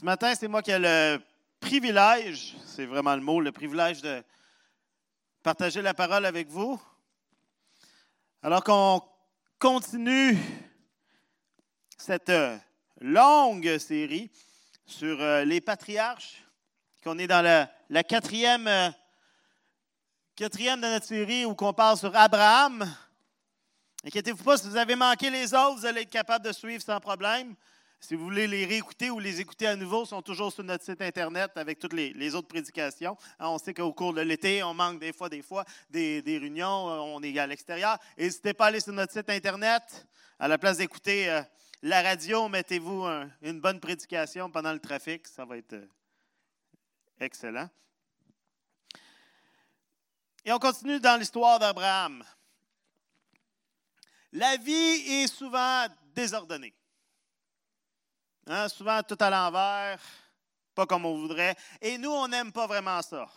Ce matin, c'est moi qui ai le privilège, c'est vraiment le mot, le privilège de partager la parole avec vous. Alors qu'on continue cette longue série sur euh, les patriarches, qu'on est dans la, quatrième, euh, quatrième de notre série où on parle sur Abraham. Inquiétez-vous pas, si vous avez manqué les autres, vous allez être capable de suivre sans problème. Si vous voulez les réécouter ou les écouter à nouveau, ils sont toujours sur notre site Internet avec toutes les, autres prédications. Hein, on sait qu'au cours de l'été, on manque des fois, des fois, des, réunions, euh, on est à l'extérieur. N'hésitez pas à aller sur notre site Internet. À la place d'écouter euh, la radio, mettez-vous une bonne prédication pendant le trafic. Ça va être euh, excellent. Et on continue dans l'histoire d'Abraham. La vie est souvent désordonnée. Hein, souvent tout à l'envers, pas comme on voudrait. Et nous, on n'aime pas vraiment ça.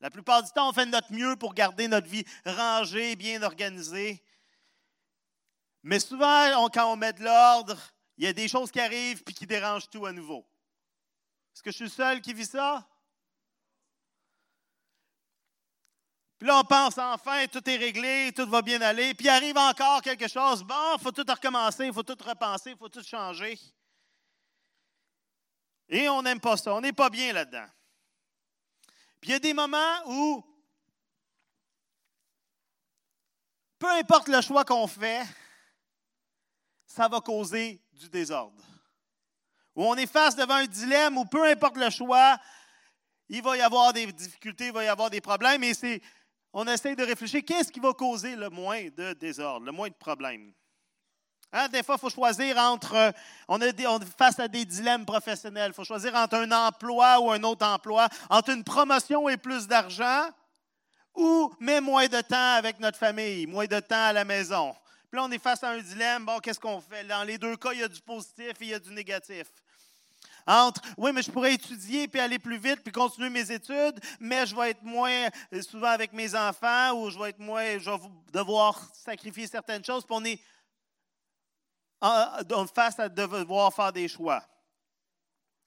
La plupart du temps, on fait notre mieux pour garder notre vie rangée, bien organisée. Mais souvent, quand on met de l'ordre, il y a des choses qui arrivent puis qui dérangent tout à nouveau. Est-ce que je suis le seul qui vit ça? Puis là, on pense enfin, tout est réglé, tout va bien aller. Puis arrive encore quelque chose. Bon, il faut tout recommencer, il faut tout repenser, il faut tout changer. Et on n'aime pas ça. On n'est pas bien là-dedans. Puis il y a des moments où, peu importe le choix qu'on fait, ça va causer du désordre. Où on est face devant un dilemme où peu importe le choix, il va y avoir des difficultés, il va y avoir des problèmes. Et c'est, on essaie de réfléchir, qu'est-ce qui va causer le moins de désordre, le moins de problèmes? Hein, des fois, il faut choisir entre. Euh, on est, face à des dilemmes professionnels. Il faut choisir entre un emploi ou un autre emploi, entre une promotion et plus d'argent, ou mais moins de temps avec notre famille, moins de temps à la maison. Puis là, on est face à un dilemme. Bon, qu'est-ce qu'on fait? Dans les deux cas, il y a du positif et il y a du négatif. Entre, oui, mais je pourrais étudier puis aller plus vite puis continuer mes études, mais je vais être moins euh, souvent avec mes enfants ou je vais être moins, je vais devoir sacrifier certaines choses. Puis on est face à devoir faire des choix.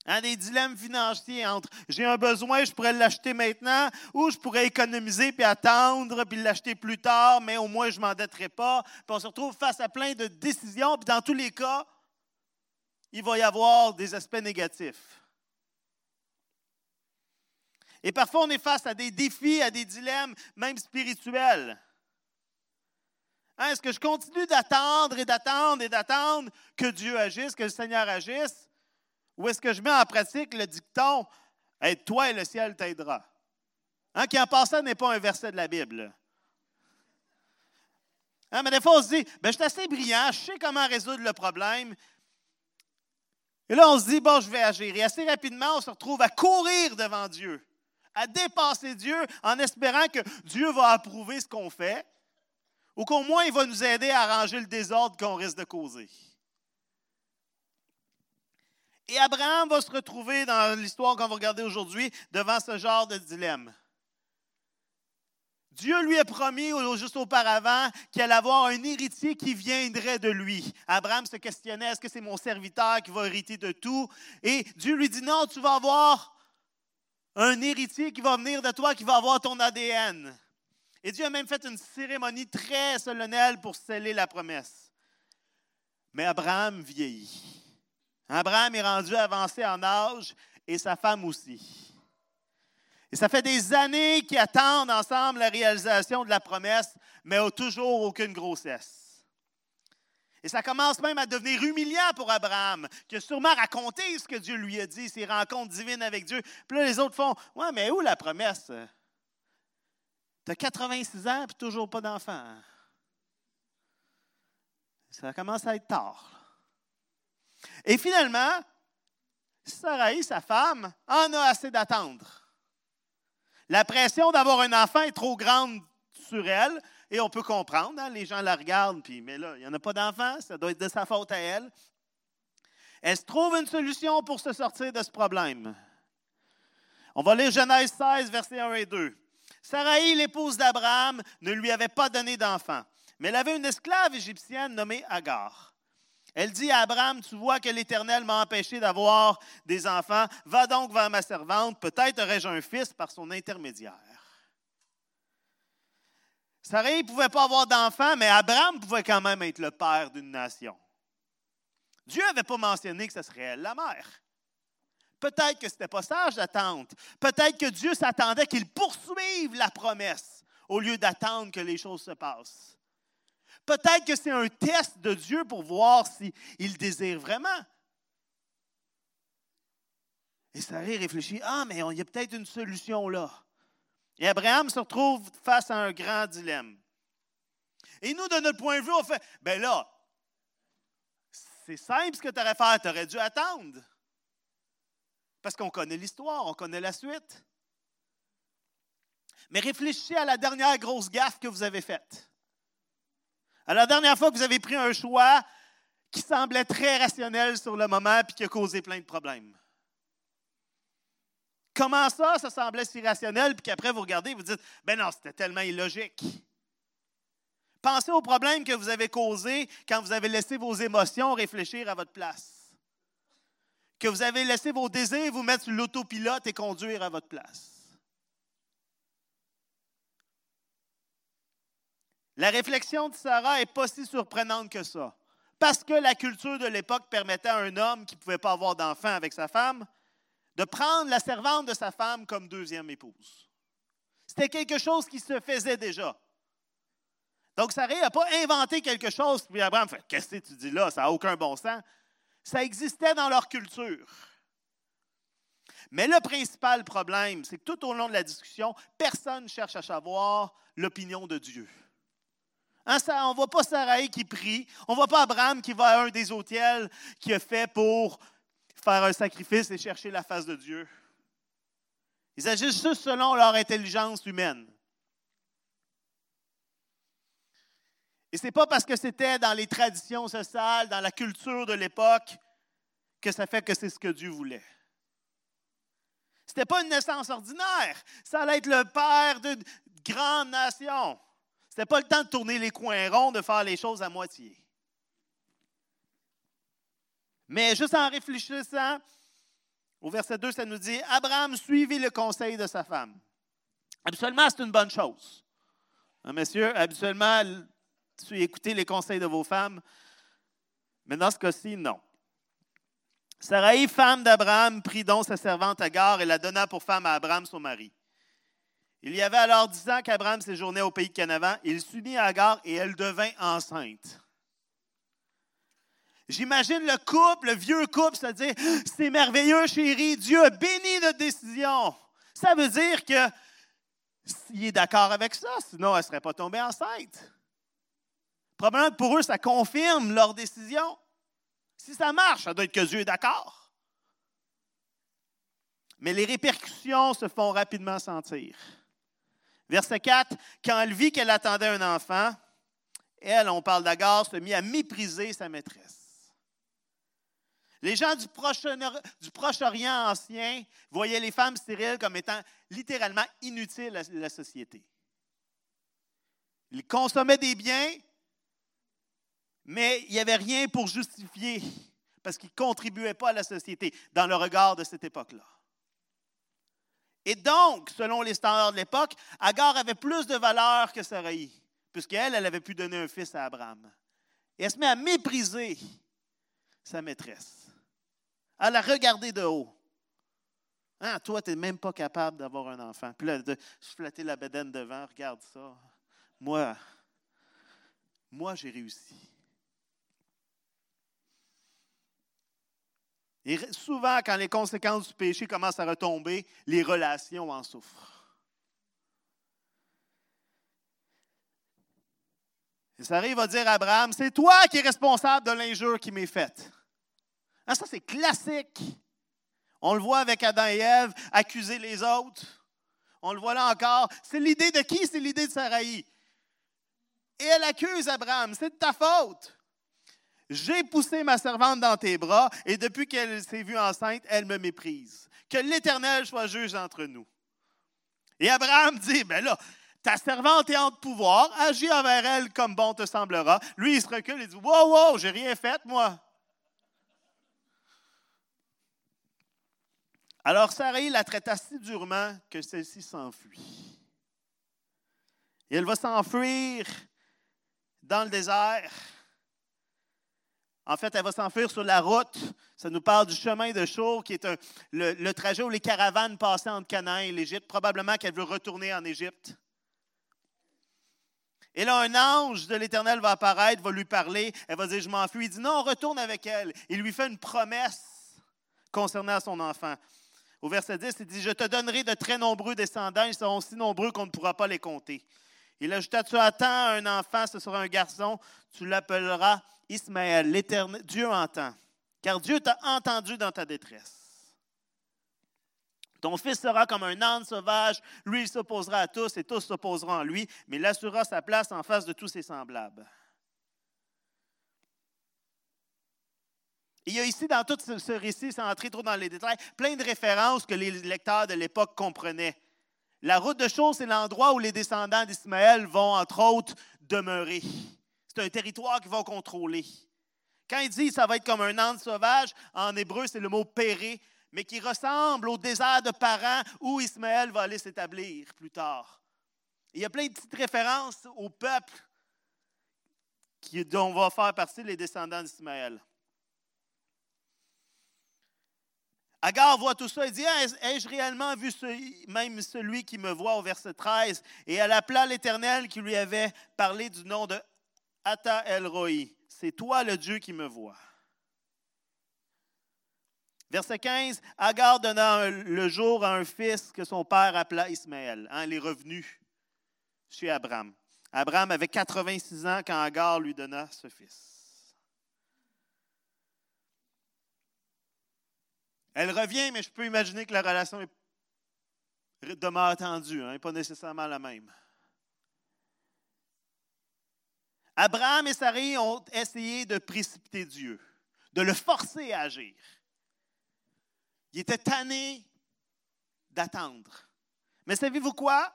Hein, des dilemmes financiers entre j'ai un besoin, je pourrais l'acheter maintenant, ou je pourrais économiser puis attendre puis l'acheter plus tard, mais au moins je ne m'endetterai pas. Puis on se retrouve face à plein de décisions, puis dans tous les cas, il va y avoir des aspects négatifs. Et parfois, on est face à des défis, à des dilemmes, même spirituels. Hein, est-ce que je continue d'attendre et d'attendre et d'attendre que Dieu agisse, que le Seigneur agisse? Ou est-ce que je mets en pratique le dicton Aide-toi et le ciel t'aidera? Hein, qui en passant n'est pas un verset de la Bible. Hein, mais des fois, on se dit ben, Je suis assez brillant, je sais comment résoudre le problème. Et là, on se dit Bon, je vais agir. Et assez rapidement, on se retrouve à courir devant Dieu, à dépasser Dieu en espérant que Dieu va approuver ce qu'on fait ou qu'au moins il va nous aider à arranger le désordre qu'on risque de causer. Et Abraham va se retrouver dans l'histoire qu'on va regarder aujourd'hui devant ce genre de dilemme. Dieu lui a promis juste auparavant qu'il allait avoir un héritier qui viendrait de lui. Abraham se questionnait, est-ce que c'est mon serviteur qui va hériter de tout? Et Dieu lui dit, non, tu vas avoir un héritier qui va venir de toi, qui va avoir ton ADN. Et Dieu a même fait une cérémonie très solennelle pour sceller la promesse. Mais Abraham vieillit. Abraham est rendu avancé en âge et sa femme aussi. Et ça fait des années qu'ils attendent ensemble la réalisation de la promesse, mais n'ont toujours aucune grossesse. Et ça commence même à devenir humiliant pour Abraham, qui a sûrement raconté ce que Dieu lui a dit, ses rencontres divines avec Dieu. Puis là, les autres font Ouais, mais où la promesse? Tu as 86 ans et toujours pas d'enfant. Ça commence à être tard. Et finalement, Sarai, sa femme, en a assez d'attendre. La pression d'avoir un enfant est trop grande sur elle, et on peut comprendre, hein, les gens la regardent, puis, mais là, il n'y en a pas d'enfant, ça doit être de sa faute à elle. Elle se trouve une solution pour se sortir de ce problème. On va lire Genèse 16, versets 1 et 2. Sarai, l'épouse d'Abraham, ne lui avait pas donné d'enfant, mais elle avait une esclave égyptienne nommée Agar. Elle dit à Abraham, tu vois que l'Éternel m'a empêché d'avoir des enfants, va donc vers ma servante, peut-être aurais-je un fils par son intermédiaire. Sarah ne pouvait pas avoir d'enfants, mais Abraham pouvait quand même être le père d'une nation. Dieu n'avait pas mentionné que ce serait elle la mère. Peut-être que ce n'était pas sage d'attendre. Peut-être que Dieu s'attendait qu'il poursuive la promesse au lieu d'attendre que les choses se passent. Peut-être que c'est un test de Dieu pour voir s'il désire vraiment. Et Sarah réfléchit, ah, mais il y a peut-être une solution là. Et Abraham se retrouve face à un grand dilemme. Et nous, de notre point de vue, on fait, ben là, c'est simple ce que tu aurais fait, tu aurais dû attendre. Parce qu'on connaît l'histoire, on connaît la suite. Mais réfléchissez à la dernière grosse gaffe que vous avez faite. À la dernière fois que vous avez pris un choix qui semblait très rationnel sur le moment puis qui a causé plein de problèmes. Comment ça, ça semblait si rationnel, puis qu'après vous regardez et vous dites, ben non, c'était tellement illogique. Pensez aux problèmes que vous avez causés quand vous avez laissé vos émotions réfléchir à votre place. Que vous avez laissé vos désirs vous mettre l'autopilote et conduire à votre place. La réflexion de Sarah n'est pas si surprenante que ça. Parce que la culture de l'époque permettait à un homme qui ne pouvait pas avoir d'enfant avec sa femme de prendre la servante de sa femme comme deuxième épouse. C'était quelque chose qui se faisait déjà. Donc, Sarah n'a pas inventé quelque chose, puis Abraham fait Qu'est-ce que tu dis là? Ça n'a aucun bon sens. Ça existait dans leur culture. Mais le principal problème, c'est que tout au long de la discussion, personne ne cherche à savoir l'opinion de Dieu. Hein, on ne voit pas Sarah qui prie. On ne voit pas Abraham qui va à un des hôtels qui a fait pour faire un sacrifice et chercher la face de Dieu. Ils agissent juste selon leur intelligence humaine. Et ce n'est pas parce que c'était dans les traditions sociales, dans la culture de l'époque, que ça fait que c'est ce que Dieu voulait. Ce n'était pas une naissance ordinaire. Ça allait être le père d'une grande nation. Ce n'était pas le temps de tourner les coins ronds, de faire les choses à moitié. Mais juste en réfléchissant, au verset 2, ça nous dit Abraham suivit le conseil de sa femme. Habituellement, c'est une bonne chose. Hein, messieurs, habituellement, écoutez les conseils de vos femmes? Mais dans ce cas-ci, non. Sarai, femme d'Abraham, prit donc sa servante Agar et la donna pour femme à Abraham, son mari. Il y avait alors dix ans qu'Abraham séjournait au pays de Canaan. Il s'unit à Agar et elle devint enceinte. J'imagine le couple, le vieux couple, se dire C'est merveilleux, chérie, Dieu a béni notre décision. Ça veut dire que est d'accord avec ça, sinon elle ne serait pas tombée enceinte. Probablement que pour eux, ça confirme leur décision. Si ça marche, ça doit être que Dieu est d'accord. Mais les répercussions se font rapidement sentir. Verset 4, quand elle vit qu'elle attendait un enfant, elle, on parle d'Agar, se mit à mépriser sa maîtresse. Les gens du Proche-Orient ancien voyaient les femmes stériles comme étant littéralement inutiles à la société. Ils consommaient des biens, mais il n'y avait rien pour justifier, parce qu'ils ne contribuaient pas à la société dans le regard de cette époque-là. Et donc, selon les standards de l'époque, Agar avait plus de valeur que Sarai, puisqu'elle, elle avait pu donner un fils à Abraham. Et elle se met à mépriser sa maîtresse à la regarder de haut. Ah, toi, tu n'es même pas capable d'avoir un enfant. Puis là, de flatter la bedaine devant, regarde ça. Moi, moi, j'ai réussi. Et souvent, quand les conséquences du péché commencent à retomber, les relations en souffrent. Et ça arrive à dire à Abraham, c'est toi qui es responsable de l'injure qui m'est faite. Ah, ça, c'est classique. On le voit avec Adam et Ève, accuser les autres. On le voit là encore. C'est l'idée de qui? C'est l'idée de Sarai. Et elle accuse Abraham. C'est de ta faute. J'ai poussé ma servante dans tes bras, et depuis qu'elle s'est vue enceinte, elle me méprise. Que l'Éternel soit juge entre nous. Et Abraham dit, ben là, ta servante est en pouvoir, agis envers elle comme bon te semblera. Lui, il se recule et dit, wow, wow, j'ai rien fait, moi. Alors Sarai la traita si durement que celle-ci s'enfuit. Elle va s'enfuir dans le désert. En fait, elle va s'enfuir sur la route. Ça nous parle du chemin de Chour, qui est le, trajet où les caravanes passaient entre Canaan et l'Égypte. Probablement qu'elle veut retourner en Égypte. Et là, un ange de l'Éternel va apparaître, va lui parler. Elle va dire, je m'enfuis. Il dit, non, retourne avec elle. Il lui fait une promesse concernant son enfant. Au verset 10, il dit, je te donnerai de très nombreux descendants. Ils seront si nombreux qu'on ne pourra pas les compter. Il ajouta, tu attends un enfant, ce sera un garçon. Tu l'appelleras Ismaël. L'Éternel, Dieu entend. Car Dieu t'a entendu dans ta détresse. Ton fils sera comme un âne sauvage, lui il s'opposera à tous et tous s'opposeront à lui, mais il assurera sa place en face de tous ses semblables. Il y a ici, dans tout ce récit, sans entrer trop dans les détails, plein de références que les lecteurs de l'époque comprenaient. La route de Chaux, c'est l'endroit où les descendants d'Ismaël vont, entre autres, demeurer. C'est un territoire qu'ils vont contrôler. Quand il dit ça va être comme un âne sauvage, en hébreu, c'est le mot péré, mais qui ressemble au désert de Paran où Ismaël va aller s'établir plus tard. il y a plein de petites références au peuple dont va faire partie les descendants d'Ismaël. Agar voit tout ça et dit Ai-je réellement vu même celui qui me voit au verset 13 Et elle appela l'Éternel qui lui avait parlé du nom de Ata El. C'est toi le Dieu qui me voit. Verset 15, Agar donna le jour à un fils que son père appela Ismaël. Hein, elle est revenue chez Abraham. Abraham avait 86 ans quand Agar lui donna ce fils. Elle revient, mais je peux imaginer que la relation demeure tendue, hein, pas nécessairement la même. Abraham et Sarai ont essayé de précipiter Dieu, de le forcer à agir. Ils étaient tannés d'attendre. Mais savez-vous quoi?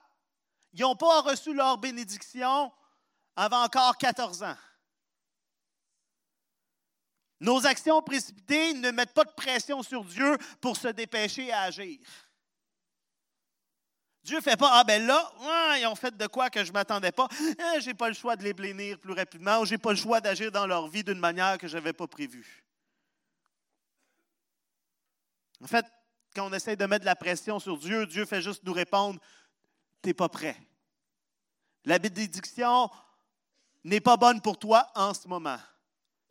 Ils n'ont pas reçu leur bénédiction avant encore 14 ans. Nos actions précipitées ne mettent pas de pression sur Dieu pour se dépêcher à agir. Dieu ne fait pas, ah ben là, ils ont fait de quoi que je ne m'attendais pas. Eh, je n'ai pas le choix de les blénir plus rapidement ou je n'ai pas le choix d'agir dans leur vie d'une manière que je n'avais pas prévue. En fait, quand on essaie de mettre de la pression sur Dieu, Dieu fait juste nous répondre Tu n'es pas prêt. La bénédiction n'est pas bonne pour toi en ce moment.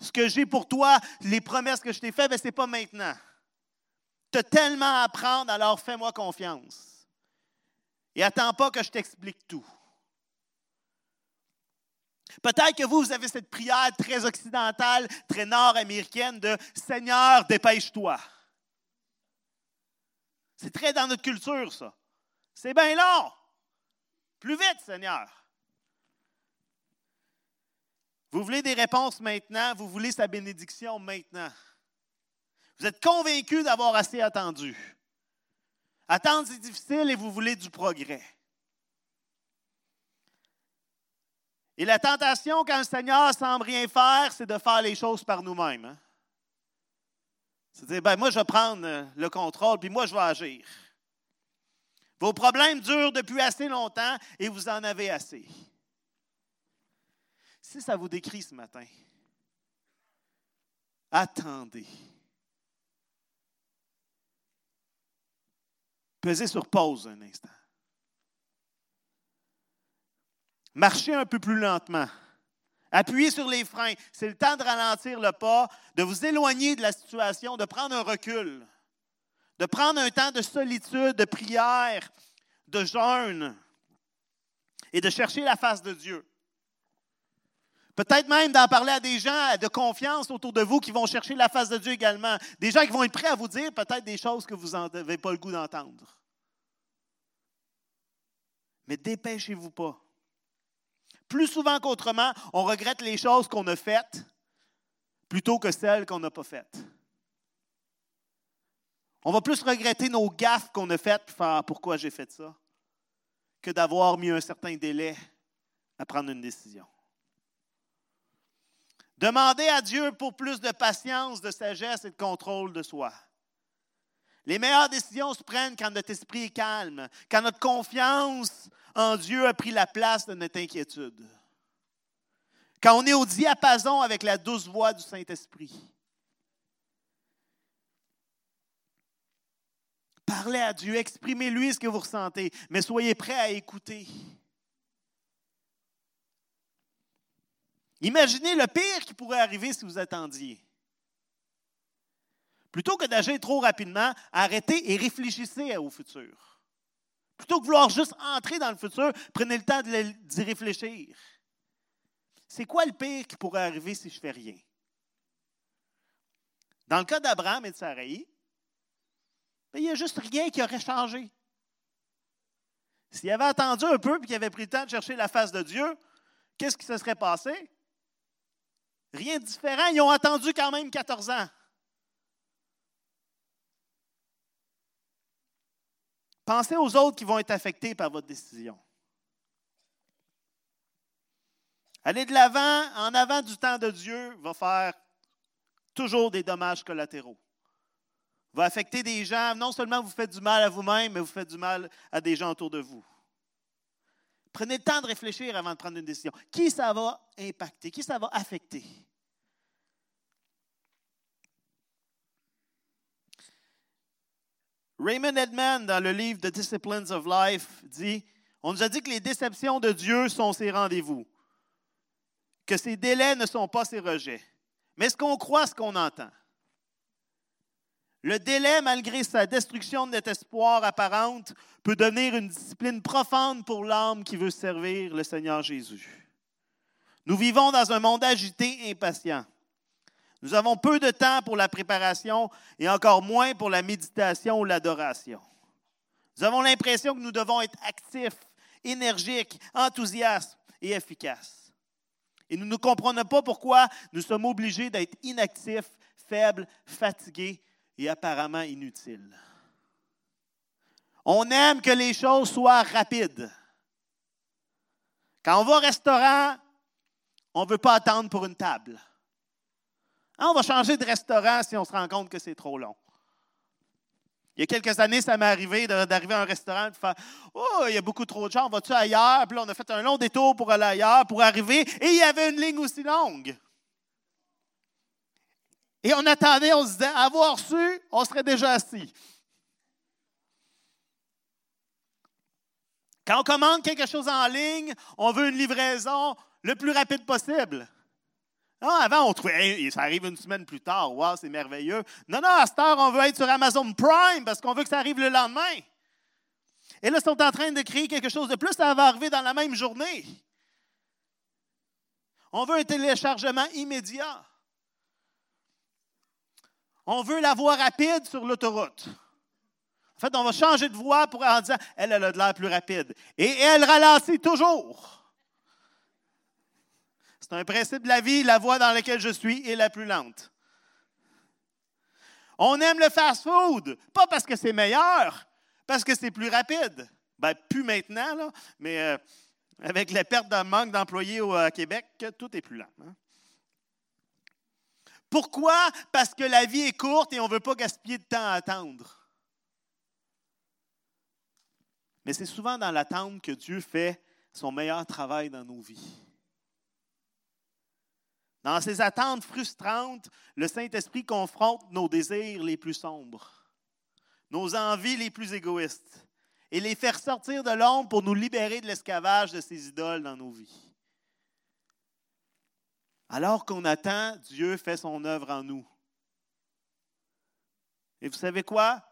Ce que j'ai pour toi, les promesses que je t'ai faites, ben, ce n'est pas maintenant. Tu as tellement à apprendre, alors fais-moi confiance. Et attends pas que je t'explique tout. Peut-être que vous, vous avez cette prière très occidentale, très nord-américaine de Seigneur, dépêche-toi. C'est très dans notre culture, ça. C'est bien long. Plus vite, Seigneur. Vous voulez des réponses maintenant, vous voulez sa bénédiction maintenant? Vous êtes convaincu d'avoir assez attendu? Attendre, c'est difficile et vous voulez du progrès. Et la tentation, quand le Seigneur semble rien faire, c'est de faire les choses par nous-mêmes. Hein? C'est dire, ben, moi, je vais prendre euh, le contrôle, puis moi, je vais agir. Vos problèmes durent depuis assez longtemps et vous en avez assez. Si ça vous décrit ce matin, attendez. Pesez sur pause un instant. Marchez un peu plus lentement. Appuyez sur les freins. C'est le temps de ralentir le pas, de vous éloigner de la situation, de prendre un recul, de prendre un temps de solitude, de prière, de jeûne et de chercher la face de Dieu. Peut-être même d'en parler à des gens de confiance autour de vous qui vont chercher la face de Dieu également. Des gens qui vont être prêts à vous dire peut-être des choses que vous n'avez pas le goût d'entendre. Mais dépêchez-vous pas. Plus souvent qu'autrement, on regrette les choses qu'on a faites plutôt que celles qu'on n'a pas faites. On va plus regretter nos gaffes qu'on a faites faire pourquoi j'ai fait ça que d'avoir mis un certain délai à prendre une décision. Demandez à Dieu pour plus de patience, de sagesse et de contrôle de soi. Les meilleures décisions se prennent quand notre esprit est calme, quand notre confiance en Dieu a pris la place de notre inquiétude. Quand on est au diapason avec la douce voix du Saint-Esprit. Parlez à Dieu, exprimez-lui ce que vous ressentez, mais soyez prêts à écouter. Imaginez le pire qui pourrait arriver si vous attendiez. Plutôt que d'agir trop rapidement, arrêtez et réfléchissez au futur. Plutôt que vouloir juste entrer dans le futur, prenez le temps d'y réfléchir. C'est quoi le pire qui pourrait arriver si je fais rien? Dans le cas d'Abraham et de Sarai, ben, il n'y a juste rien qui aurait changé. S'il avait attendu un peu et qu'il avait pris le temps de chercher la face de Dieu, qu'est-ce qui se serait passé? Rien de différent. Ils ont attendu quand même 14 ans. Pensez aux autres qui vont être affectés par votre décision. Aller de l'avant, en avant du temps de Dieu, va faire toujours des dommages collatéraux. Va affecter des gens. Non seulement vous faites du mal à vous-même, mais vous faites du mal à des gens autour de vous. Prenez le temps de réfléchir avant de prendre une décision. Qui ça va impacter? Qui ça va affecter? Raymond Edman, dans le livre The Disciplines of Life, dit On nous a dit que les déceptions de Dieu sont ses rendez-vous, que ses délais ne sont pas ses rejets. Mais est-ce qu'on croit ce qu'on entend? Le délai, malgré sa destruction de notre espoir apparente, peut devenir une discipline profonde pour l'âme qui veut servir le Seigneur Jésus. Nous vivons dans un monde agité et impatient. Nous avons peu de temps pour la préparation et encore moins pour la méditation ou l'adoration. Nous avons l'impression que nous devons être actifs, énergiques, enthousiastes et efficaces. Et nous ne comprenons pas pourquoi nous sommes obligés d'être inactifs, faibles, fatigués et apparemment inutile. On aime que les choses soient rapides. Quand on va au restaurant, on ne veut pas attendre pour une table. Hein, on va changer de restaurant si on se rend compte que c'est trop long. Il y a quelques années, ça m'est arrivé d'arriver à un restaurant et de faire Oh, il y a beaucoup trop de gens, va-tu ailleurs? Puis là, on a fait un long détour pour aller ailleurs, pour arriver, et il y avait une ligne aussi longue. Et on attendait, on se disait, avoir su, on serait déjà assis. Quand on commande quelque chose en ligne, on veut une livraison le plus rapide possible. Non, avant, on trouvait, ça arrive une semaine plus tard, wow, c'est merveilleux. Non, non, à cette heure, on veut être sur Amazon Prime parce qu'on veut que ça arrive le lendemain. Et là, ils sont en train de créer quelque chose de plus, ça va arriver dans la même journée. On veut un téléchargement immédiat. On veut la voie rapide sur l'autoroute. En fait, on va changer de voie pour en disant, elle, elle a de l'air plus rapide. Et elle ralentit toujours. C'est un principe de la vie, la voie dans laquelle je suis est la plus lente. On aime le fast-food, pas parce que c'est meilleur, parce que c'est plus rapide. Ben, plus maintenant, mais euh, avec la perte de manque d'employés au Québec, tout est plus lent. Hein. Pourquoi? Parce que la vie est courte et on ne veut pas gaspiller de temps à attendre. Mais c'est souvent dans l'attente que Dieu fait son meilleur travail dans nos vies. Dans ces attentes frustrantes, le Saint-Esprit confronte nos désirs les plus sombres, nos envies les plus égoïstes, et les fait sortir de l'ombre pour nous libérer de l'esclavage de ces idoles dans nos vies. Alors qu'on attend, Dieu fait son œuvre en nous. Et vous savez quoi?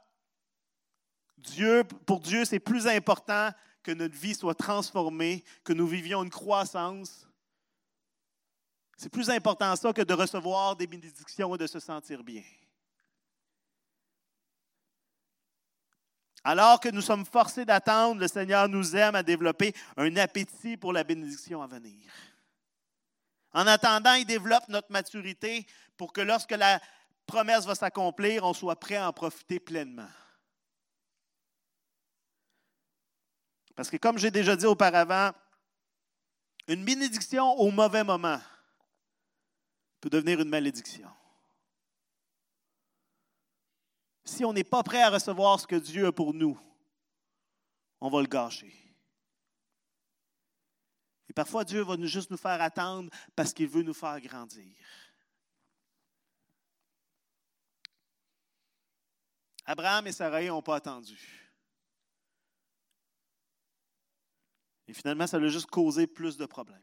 Dieu, pour Dieu, c'est plus important que notre vie soit transformée, que nous vivions une croissance. C'est plus important ça que de recevoir des bénédictions et de se sentir bien. Alors que nous sommes forcés d'attendre, le Seigneur nous aime à développer un appétit pour la bénédiction à venir. En attendant, il développe notre maturité pour que lorsque la promesse va s'accomplir, on soit prêt à en profiter pleinement. Parce que comme j'ai déjà dit auparavant, une bénédiction au mauvais moment peut devenir une malédiction. si on n'est pas prêt à recevoir ce que Dieu a pour nous, on va le gâcher. Parfois, Dieu va nous juste nous faire attendre parce qu'il veut nous faire grandir. Abraham et Sarah n'ont pas attendu. Et finalement, ça a juste causé plus de problèmes.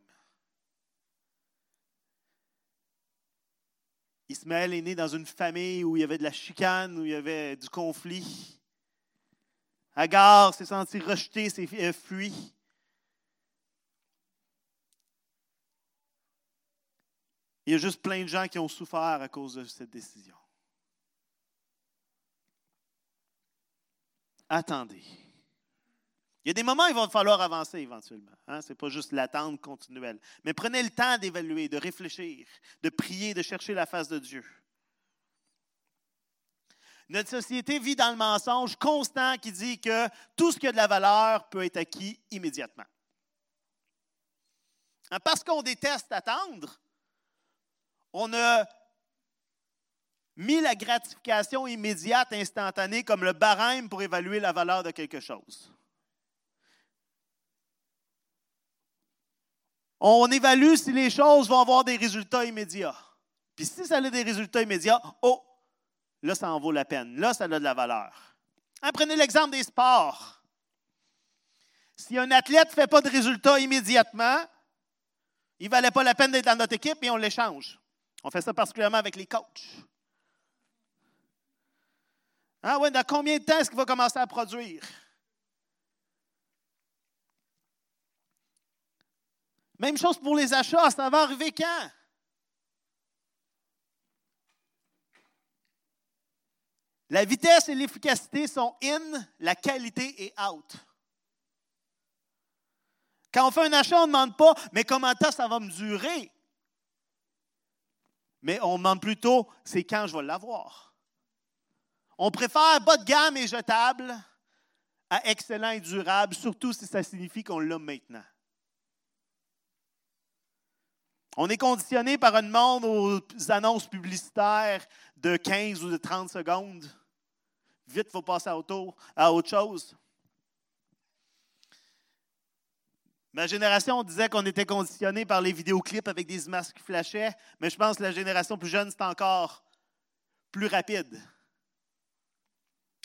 Ismaël est né dans une famille où il y avait de la chicane, où il y avait du conflit. Agar s'est senti rejeté, s'est euh, Il y a juste plein de gens qui ont souffert à cause de cette décision. Attendez. Il y a des moments où il va falloir avancer éventuellement. Hein? Ce n'est pas juste l'attente continuelle. Mais prenez le temps d'évaluer, de réfléchir, de prier, de chercher la face de Dieu. Notre société vit dans le mensonge constant qui dit que tout ce qui a de la valeur peut être acquis immédiatement. Hein, parce qu'on déteste attendre, on a mis la gratification immédiate, instantanée, comme le barème pour évaluer la valeur de quelque chose. On évalue si les choses vont avoir des résultats immédiats. Puis si ça a des résultats immédiats, oh, là, ça en vaut la peine. Là, ça a de la valeur. Hein, prenez l'exemple des sports. Si un athlète ne fait pas de résultats immédiatement, il ne valait pas la peine d'être dans notre équipe et on l'échange. On fait ça particulièrement avec les coachs. Ah oui, dans combien de temps est-ce qu'il va commencer à produire? Même chose pour les achats, ça va arriver quand? La vitesse et l'efficacité sont in, la qualité est out. Quand on fait un achat, on ne demande pas, mais comment ça va me durer? Mais on demande plutôt, c'est quand je vais l'avoir? On préfère bas de gamme et jetable à excellent et durable, surtout si ça signifie qu'on l'a maintenant. On est conditionné par un monde aux annonces publicitaires de 15 ou de 30 secondes. Vite, il faut passer à autre chose. Ma génération disait qu'on était conditionné par les vidéoclips avec des images qui flashaient, mais je pense que la génération plus jeune, c'est encore plus rapide.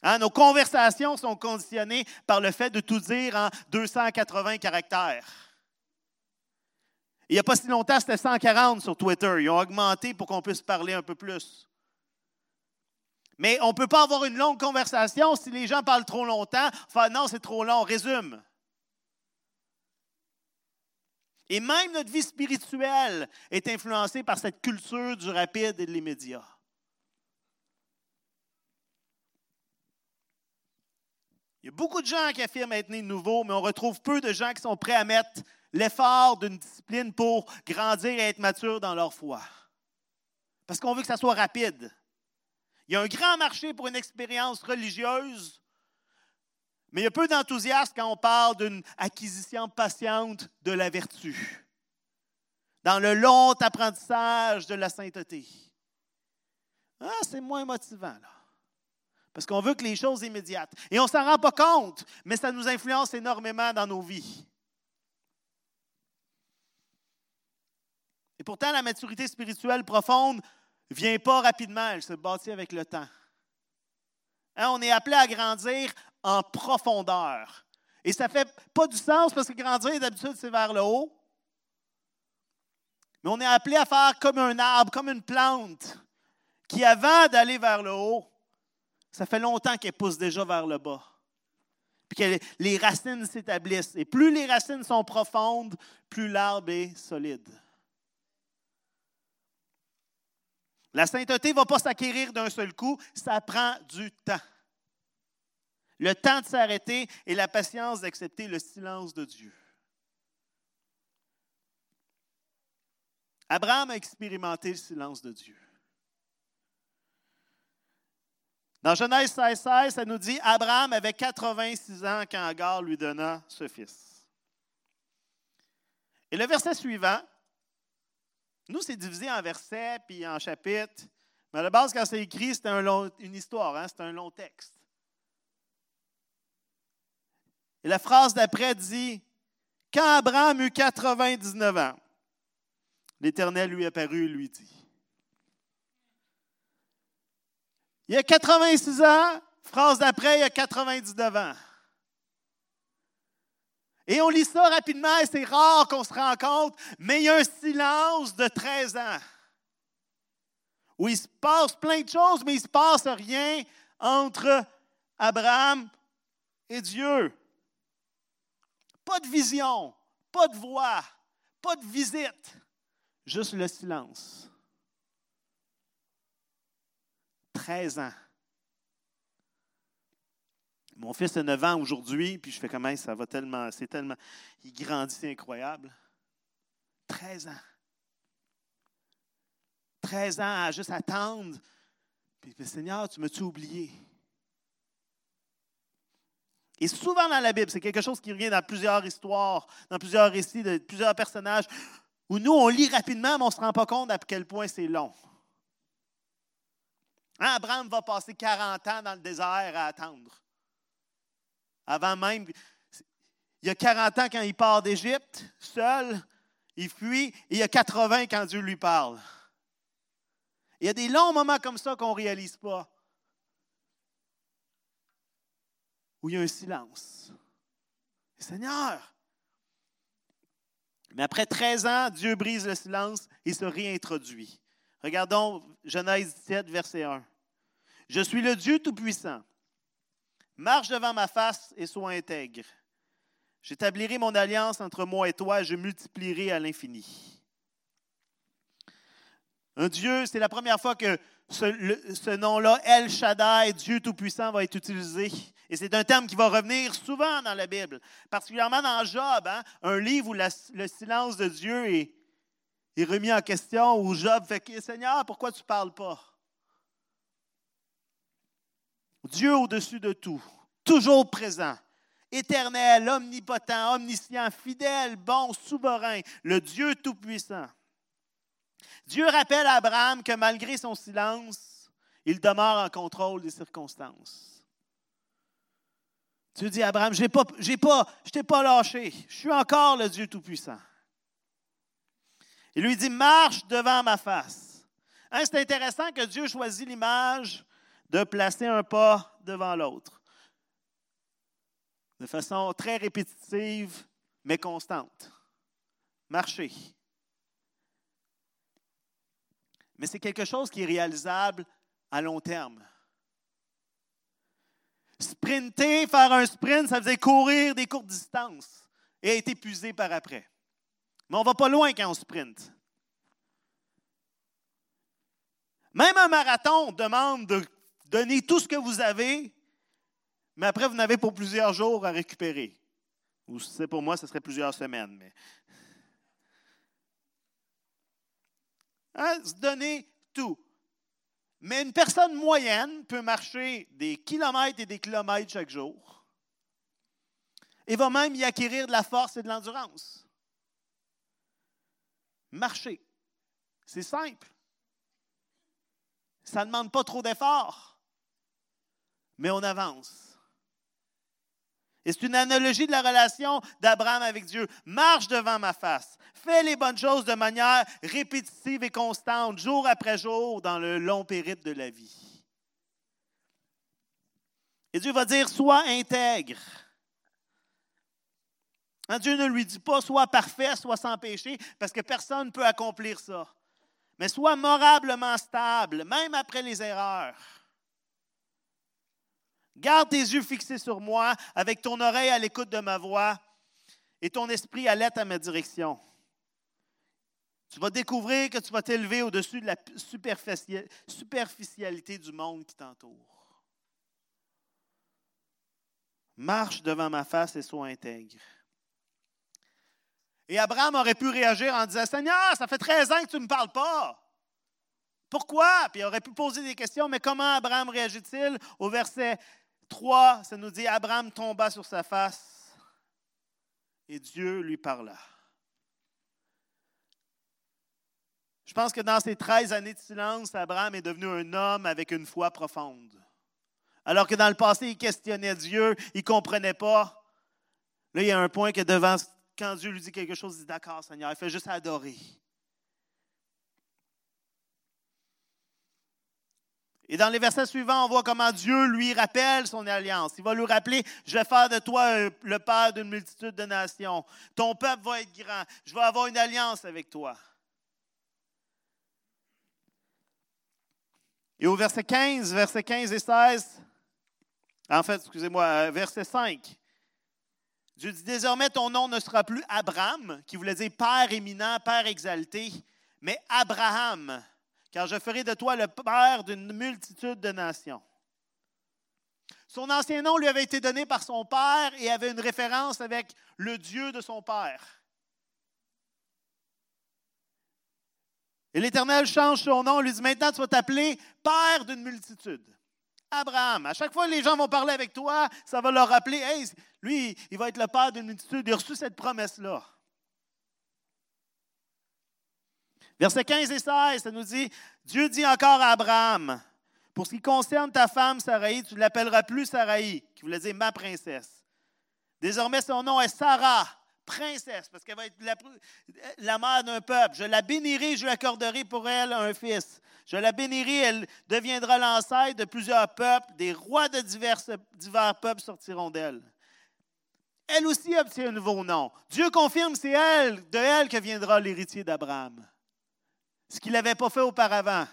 Hein, nos conversations sont conditionnées par le fait de tout dire en 280 caractères. Il n'y a pas si longtemps, c'était 140 sur Twitter. Ils ont augmenté pour qu'on puisse parler un peu plus. Mais on ne peut pas avoir une longue conversation si les gens parlent trop longtemps. Enfin, non, c'est trop long, résume. Et même notre vie spirituelle est influencée par cette culture du rapide et de l'immédiat. Il y a beaucoup de gens qui affirment être nés de nouveau, mais on retrouve peu de gens qui sont prêts à mettre l'effort d'une discipline pour grandir et être mature dans leur foi. Parce qu'on veut que ça soit rapide. Il y a un grand marché pour une expérience religieuse, mais il y a peu d'enthousiasme quand on parle d'une acquisition patiente de la vertu, dans le long apprentissage de la sainteté. Ah, c'est moins motivant, là. Parce qu'on veut que les choses immédiates. Et on ne s'en rend pas compte, mais ça nous influence énormément dans nos vies. Et pourtant, la maturité spirituelle profonde ne vient pas rapidement, elle se bâtit avec le temps. Hein, on est appelé à grandir en profondeur. Et ça ne fait pas du sens parce que grandir, d'habitude, c'est vers le haut. Mais on est appelé à faire comme un arbre, comme une plante, qui avant d'aller vers le haut, ça fait longtemps qu'elle pousse déjà vers le bas. Puis que les racines s'établissent. Et plus les racines sont profondes, plus l'arbre est solide. La sainteté ne va pas s'acquérir d'un seul coup, ça prend du temps. Le temps de s'arrêter et la patience d'accepter le silence de Dieu. Abraham a expérimenté le silence de Dieu. Dans Genèse 16, 16, ça nous dit Abraham avait 86 ans quand Agar lui donna ce fils. Et le verset suivant, nous, c'est divisé en versets puis en chapitres. Mais à la base, quand c'est écrit, c'est une histoire, hein? c'est un long texte. Et la phrase d'après dit Quand Abraham eut 99 ans, l'Éternel lui apparut et lui dit Il y a 86 ans, phrase d'après, il y a 99 ans. Et on lit ça rapidement et c'est rare qu'on se rend compte, mais il y a un silence de 13 ans où il se passe plein de choses, mais il ne se passe rien entre Abraham et Dieu. Pas de vision, pas de voix, pas de visite, juste le silence. 13 ans. Mon fils a 9 ans aujourd'hui, puis je fais comment ça va tellement, c'est tellement, il grandit, c'est incroyable. 13 ans. 13 ans à juste attendre. Puis, Seigneur, tu m'as-tu oublié? Et souvent dans la Bible, c'est quelque chose qui revient dans plusieurs histoires, dans plusieurs récits de plusieurs personnages, où nous, on lit rapidement, mais on ne se rend pas compte à quel point c'est long. Hein, Abraham va passer 40 ans dans le désert à attendre. Avant même, il y a 40 ans quand il part d'Égypte, seul, il fuit, et il y a 80 quand Dieu lui parle. Il y a des longs moments comme ça qu'on ne réalise pas. Où il y a un silence. Seigneur. Mais après 13 ans, Dieu brise le silence et se réintroduit. Regardons Genèse 17, verset 1. Je suis le Dieu Tout-Puissant. Marche devant ma face et sois intègre. J'établirai mon alliance entre moi et toi et je multiplierai à l'infini. Un Dieu, c'est la première fois que ce, nom-là, El Shaddai, Dieu Tout-Puissant, va être utilisé. Et c'est un terme qui va revenir souvent dans la Bible, particulièrement dans Job, hein, un livre où le silence de Dieu est, est, remis en question, où Job fait Seigneur, pourquoi tu ne parles pas? Dieu au-dessus de tout, toujours présent, éternel, omnipotent, omniscient, fidèle, bon, souverain, le Dieu tout-puissant. Dieu rappelle à Abraham que malgré son silence, il demeure en contrôle des circonstances. Dit à Abraham, j'ai pas, j'ai pas, je t'ai pas lâché, je suis encore le Dieu Tout-Puissant. Il lui dit, marche devant ma face. Hein, c'est intéressant que Dieu choisit l'image de placer un pas devant l'autre. De façon très répétitive, mais constante. Marcher. mais c'est quelque chose qui est réalisable à long terme. Sprinter, faire un sprint, ça faisait courir des courtes distances et être épuisé par après. Mais on ne va pas loin quand on sprint. Même un marathon demande de donner tout ce que vous avez, mais après, vous n'avez pour plusieurs jours à récupérer. Ou c'est pour moi, ce serait plusieurs semaines. Hein, donner tout. Mais une personne moyenne peut marcher des kilomètres et des kilomètres chaque jour et va même y acquérir de la force et de l'endurance. Marcher, c'est simple. Ça ne demande pas trop d'efforts, mais on avance. Et c'est une analogie de la relation d'Abraham avec Dieu. Marche devant ma face. Fais les bonnes choses de manière répétitive et constante, jour après jour, dans le long périple de la vie. Et Dieu va dire, sois intègre. Hein, Dieu ne lui dit pas, sois parfait, sois sans péché, parce que personne ne peut accomplir ça. Mais sois morablement stable, même après les erreurs. Garde tes yeux fixés sur moi, avec ton oreille à l'écoute de ma voix et ton esprit alerte à ma direction. Tu vas découvrir que tu vas t'élever au-dessus de la superficialité du monde qui t'entoure. Marche devant ma face et sois intègre. Et Abraham aurait pu réagir en disant Seigneur, ça fait 13 ans que tu ne me parles pas. Pourquoi? Puis il aurait pu poser des questions, mais comment Abraham réagit-il au verset 3, ça nous dit Abraham tomba sur sa face et Dieu lui parla. Je pense que dans ces 13 années de silence, Abraham est devenu un homme avec une foi profonde. Alors que dans le passé, il questionnait Dieu, il ne comprenait pas. Là, il y a un point que devant, quand Dieu lui dit quelque chose, il dit D'accord, Seigneur, il fait juste adorer. Et dans les versets suivants, on voit comment Dieu lui rappelle son alliance. Il va lui rappeler, je vais faire de toi le père d'une multitude de nations. Ton peuple va être grand. Je vais avoir une alliance avec toi. Et au verset 15, verset 15 et 16, en fait, excusez-moi, euh, verset 5, Dieu dit, désormais ton nom ne sera plus Abraham, qui voulait dire Père éminent, Père exalté, mais Abraham car je ferai de toi le père d'une multitude de nations. Son ancien nom lui avait été donné par son père et avait une référence avec le Dieu de son père. Et l'Éternel change son nom, lui dit maintenant tu vas t'appeler Père d'une multitude. Abraham. À chaque fois que les gens vont parler avec toi, ça va leur rappeler, hey, lui, il va être le Père d'une multitude. Il a reçu cette promesse-là. Versets 15 et 16, ça nous dit, Dieu dit encore à Abraham, pour ce qui concerne ta femme Sarai, tu ne l'appelleras plus Sarai, qui voulait dire ma princesse. Désormais, son nom est Sarah, princesse, parce qu'elle va être la, mère d'un peuple. Je la bénirai, je lui accorderai pour elle un fils. Je la bénirai, elle deviendra l'ancêtre de plusieurs peuples, des rois de divers, divers peuples sortiront d'elle. Elle aussi obtient un nouveau nom. Dieu confirme, c'est elle, de elle que viendra l'héritier d'Abraham ce qu'il n'avait pas fait auparavant.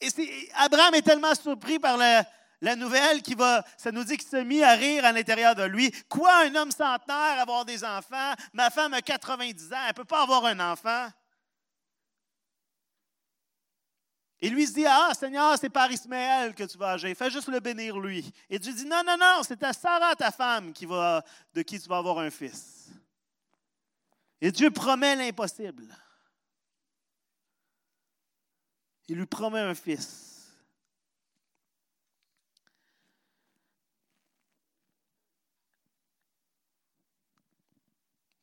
Et Abraham est tellement surpris par la, nouvelle qu'il va, ça nous dit qu'il s'est mis à rire à l'intérieur de lui. Quoi, un homme centenaire avoir des enfants? Ma femme a 90 ans, elle ne peut pas avoir un enfant. Et lui se dit, ah Seigneur, c'est par Ismaël que tu vas agir, fais juste le bénir lui. Et Dieu dit, non, non, non, c'est à Sarah, ta femme, qui va, de qui tu vas avoir un fils. Et Dieu promet l'impossible. Il lui promet un fils.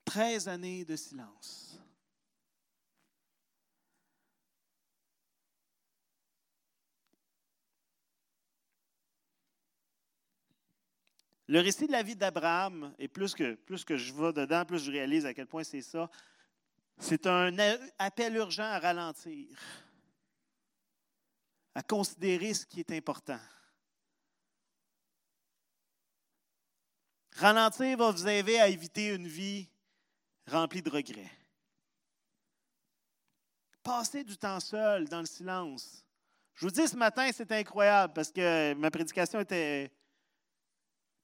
Treize années de silence. Le récit de la vie d'Abraham, et plus que, je vais dedans, plus je réalise à quel point c'est ça, c'est un appel urgent à ralentir, à considérer ce qui est important. Ralentir va vous aider à éviter une vie remplie de regrets. Passer du temps seul, dans le silence. Je vous dis ce matin, c'est incroyable parce que ma prédication était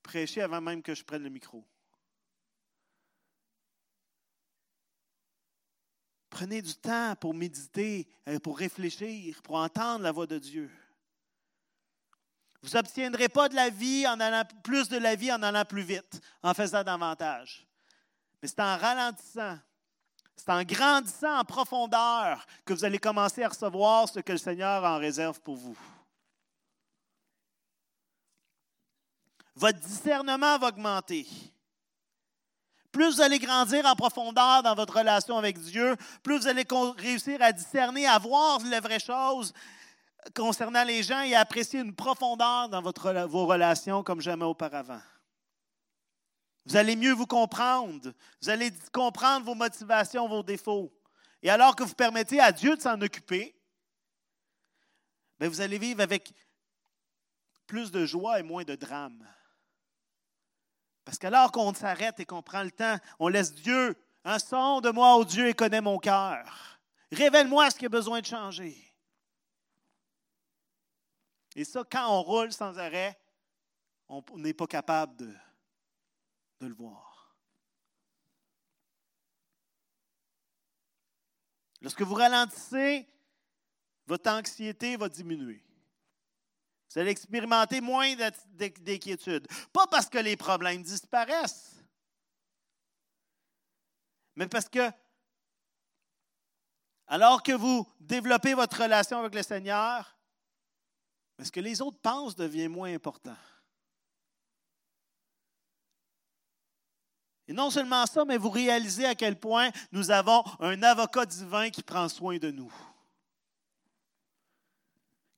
prêcher avant même que je prenne le micro. Prenez du temps pour méditer, euh, pour réfléchir, pour entendre la voix de Dieu. Vous n'obtiendrez pas de la vie en allant plus de la vie en allant plus vite, en faisant davantage. Mais c'est en ralentissant, c'est en grandissant en profondeur que vous allez commencer à recevoir ce que le Seigneur en réserve pour vous. Votre discernement va augmenter. Plus vous allez grandir en profondeur dans votre relation avec Dieu, plus vous allez réussir à discerner, à voir les vraies choses concernant les gens et à apprécier une profondeur dans vos relations comme jamais auparavant. Vous allez mieux vous comprendre. Vous allez comprendre vos motivations, vos défauts. Et alors que vous permettez à Dieu de s'en occuper, ben, vous allez vivre avec plus de joie et moins de drame. Parce qu'alors qu'on s'arrête et qu'on prend le temps, on laisse Dieu, un son de moi, au Dieu, et connaît mon cœur. Révèle-moi ce qui a besoin de changer. Et ça, quand on roule sans arrêt, on n'est pas capable de le voir. Lorsque vous ralentissez, votre anxiété va diminuer. Vous allez expérimenter moins d'inquiétude. Pas parce que les problèmes disparaissent, mais parce que alors que vous développez votre relation avec le Seigneur, ce que les autres pensent devient moins important. Et non seulement ça, mais vous réalisez à quel point nous avons un avocat divin qui prend soin de nous.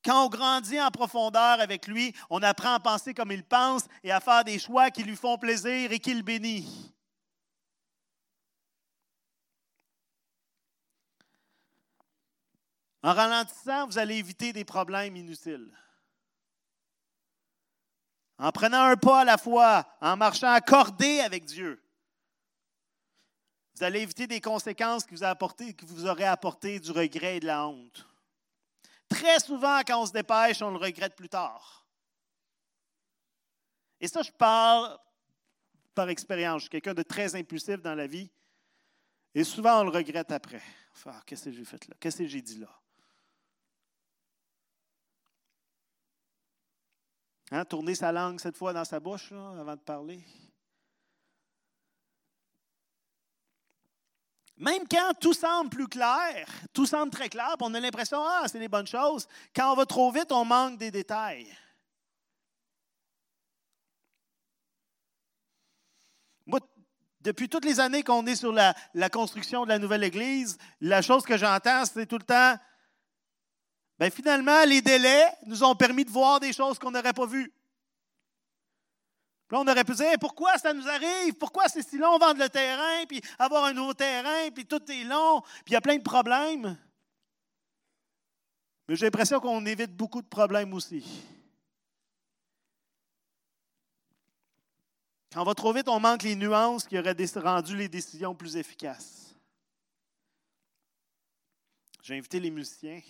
Quand on grandit en profondeur avec lui, on apprend à penser comme il pense et à faire des choix qui lui font plaisir et qui le. En ralentissant, vous allez éviter des problèmes inutiles. En prenant un pas à la fois, en marchant accordé avec Dieu, vous allez éviter des conséquences qui vous, apporté, qui vous auraient apporté du regret et de la honte. Très souvent, quand on se dépêche, on le regrette plus tard. Et ça, je parle par expérience. Je suis quelqu'un de très impulsif dans la vie. Et souvent, on le regrette après. Ah, qu'est-ce que j'ai fait là? Qu'est-ce que j'ai dit là? Hein, tourner sa langue cette fois dans sa bouche avant de parler. Même quand tout semble plus clair, tout semble très clair, on a l'impression, ah, c'est des bonnes choses, quand on va trop vite, on manque des détails. Moi, depuis toutes les années qu'on est sur la, la, construction de la nouvelle Église, la chose que j'entends, c'est tout le temps, bien finalement, les délais nous ont permis de voir des choses qu'on n'aurait pas vues. Là, on aurait pu dire pourquoi ça nous arrive, pourquoi c'est si long vendre le terrain, puis avoir un nouveau terrain, puis tout est long, puis il y a plein de problèmes. Mais j'ai l'impression qu'on évite beaucoup de problèmes aussi. Quand on va trop vite, on manque les nuances qui auraient rendu les décisions plus efficaces. J'ai invité les musiciens.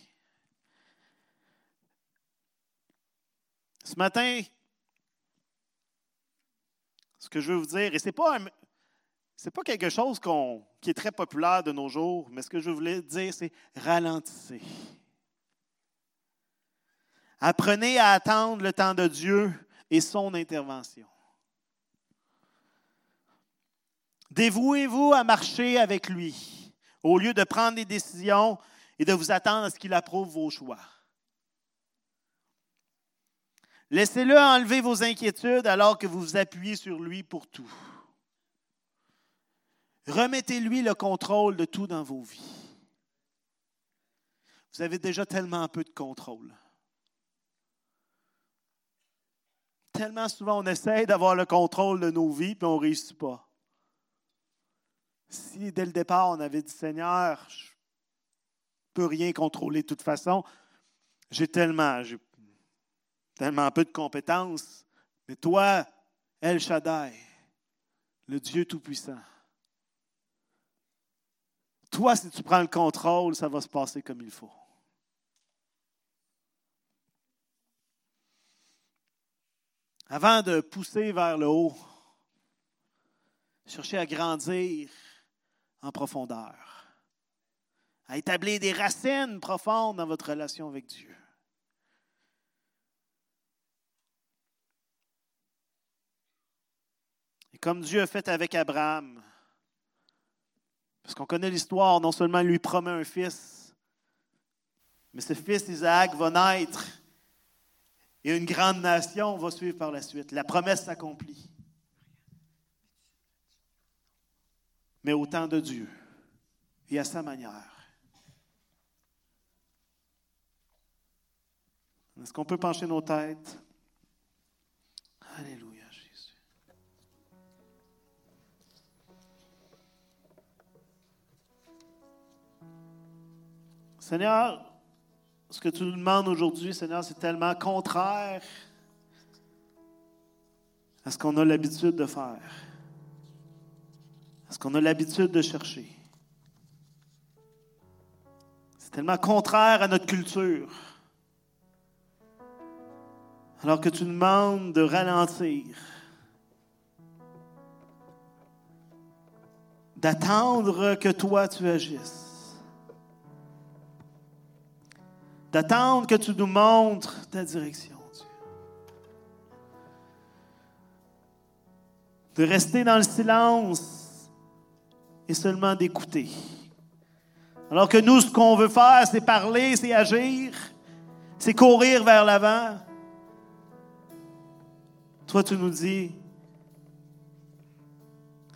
Ce matin, ce que je veux vous dire, et ce n'est pas, pas quelque chose qui est très populaire de nos jours, mais ce que je voulais dire, c'est ralentissez. Apprenez à attendre le temps de Dieu et son intervention. Dévouez-vous à marcher avec lui au lieu de prendre des décisions et de vous attendre à ce qu'il approuve vos choix. Laissez-le enlever vos inquiétudes alors que vous vous appuyez sur lui pour tout. Remettez-lui le contrôle de tout dans vos vies. Vous avez déjà tellement peu de contrôle. Tellement souvent on essaie d'avoir le contrôle de nos vies, puis on ne réussit pas. Si dès le départ on avait dit Seigneur, je ne peux rien contrôler de toute façon, j'ai tellement, tellement peu de compétences. Mais toi, El Shaddai, le Dieu Tout-Puissant, toi, si tu prends le contrôle, ça va se passer comme il faut. Avant de pousser vers le haut, cherchez à grandir en profondeur, à établir des racines profondes dans votre relation avec Dieu. Comme Dieu a fait avec Abraham. Parce qu'on connaît l'histoire, non seulement il lui promet un fils, mais ce fils Isaac va naître et une grande nation va suivre par la suite. La promesse s'accomplit. Mais au temps de Dieu et à sa manière. Est-ce qu'on peut pencher nos têtes? Seigneur, ce que tu nous demandes aujourd'hui, Seigneur, c'est tellement contraire à ce qu'on a l'habitude de faire, à ce qu'on a l'habitude de chercher. C'est tellement contraire à notre culture. Alors que tu demandes de ralentir, d'attendre que toi tu agisses. D'attendre que tu nous montres ta direction, Dieu. De rester dans le silence et seulement d'écouter. Alors que nous, ce qu'on veut faire, c'est parler, c'est agir, c'est courir vers l'avant. Toi, tu nous dis,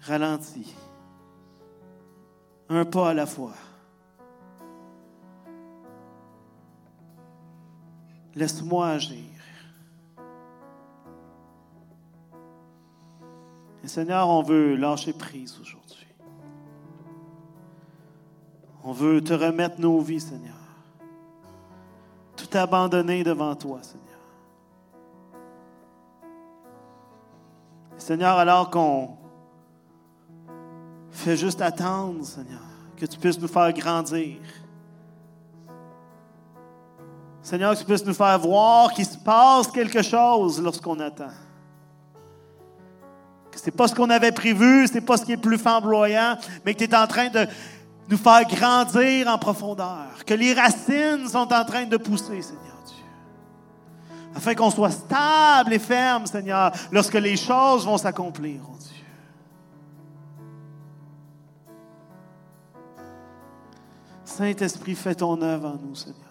Ralentis. Un pas à la fois. Laisse-moi agir. Et Seigneur, on veut lâcher prise aujourd'hui. On veut te remettre nos vies, Seigneur. Tout abandonner devant toi, Seigneur. Seigneur, alors qu'on fait juste attendre, Seigneur, que tu puisses nous faire grandir. Seigneur, que tu puisses nous faire voir qu'il se passe quelque chose lorsqu'on attend. Que ce n'est pas ce qu'on avait prévu, ce n'est pas ce qui est plus flamboyant, mais que tu es en train de nous faire grandir en profondeur. Que les racines sont en train de pousser, Seigneur Dieu. Afin qu'on soit stable et ferme, Seigneur, lorsque les choses vont s'accomplir, oh Dieu. Saint-Esprit, fais ton œuvre en nous, Seigneur.